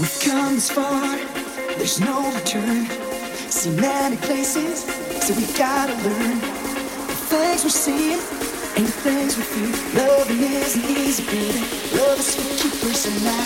We've come this far, there's no return. See many places, so we gotta learn. The things we're seeing and the things we feel. Loving isn't easy, baby. Love is keepers, and now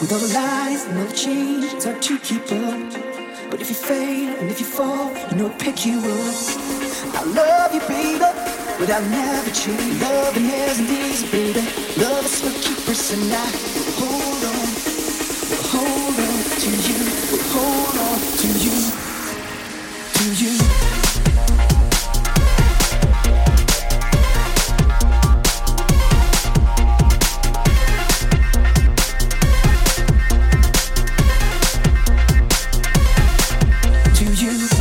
With all the lies and all the change, it's hard to keep up. But if you fail and if you fall, you know I'll pick you up. I love you, baby, but I'll never change. Loving isn't easy, baby. Love is for keepers, and I hold on, hold on to you. you.